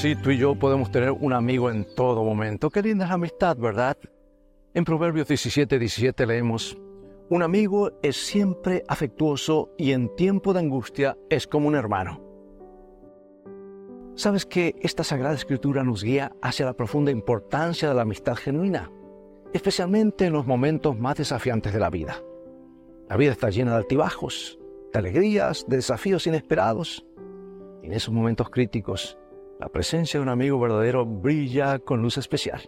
Sí, tú y yo podemos tener un amigo en todo momento. Qué linda es la amistad, ¿verdad? En Proverbios 17, 17 leemos, un amigo es siempre afectuoso y en tiempo de angustia es como un hermano. ¿Sabes que esta Sagrada Escritura nos guía hacia la profunda importancia de la amistad genuina, especialmente en los momentos más desafiantes de la vida? La vida está llena de altibajos, de alegrías, de desafíos inesperados. En esos momentos críticos, la presencia de un amigo verdadero brilla con luz especial.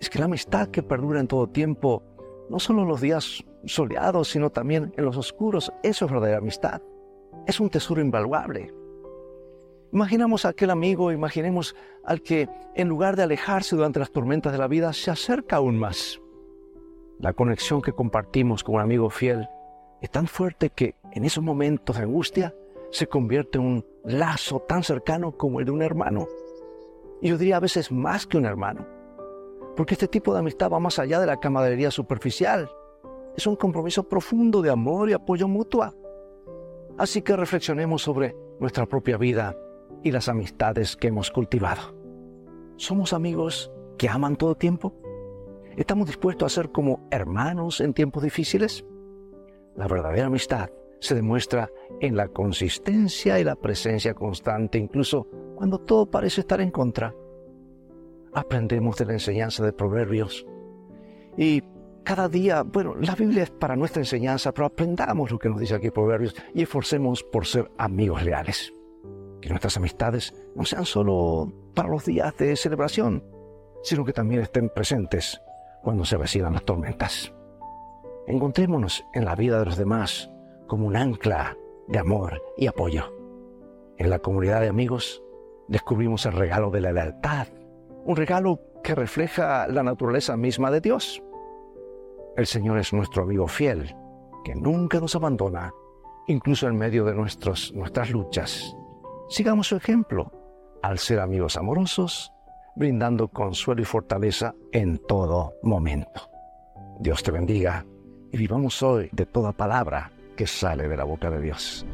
Es que la amistad que perdura en todo tiempo, no solo en los días soleados, sino también en los oscuros, eso es verdadera amistad. Es un tesoro invaluable. Imaginamos a aquel amigo, imaginemos al que, en lugar de alejarse durante las tormentas de la vida, se acerca aún más. La conexión que compartimos con un amigo fiel es tan fuerte que en esos momentos de angustia se convierte en un lazo tan cercano como el de un hermano. Y yo diría a veces más que un hermano. Porque este tipo de amistad va más allá de la camaradería superficial. Es un compromiso profundo de amor y apoyo mutuo. Así que reflexionemos sobre nuestra propia vida y las amistades que hemos cultivado. ¿Somos amigos que aman todo tiempo? ¿Estamos dispuestos a ser como hermanos en tiempos difíciles? La verdadera amistad se demuestra en la consistencia y la presencia constante, incluso cuando todo parece estar en contra. Aprendemos de la enseñanza de Proverbios y cada día, bueno, la Biblia es para nuestra enseñanza, pero aprendamos lo que nos dice aquí Proverbios y esforcemos por ser amigos leales. Que nuestras amistades no sean solo para los días de celebración, sino que también estén presentes cuando se avecinan las tormentas. Encontrémonos en la vida de los demás como un ancla de amor y apoyo. En la comunidad de amigos descubrimos el regalo de la lealtad, un regalo que refleja la naturaleza misma de Dios. El Señor es nuestro amigo fiel, que nunca nos abandona, incluso en medio de nuestras luchas. Sigamos su ejemplo al ser amigos amorosos, brindando consuelo y fortaleza en todo momento. Dios te bendiga y vivamos hoy de toda palabra que sale de la boca de Dios.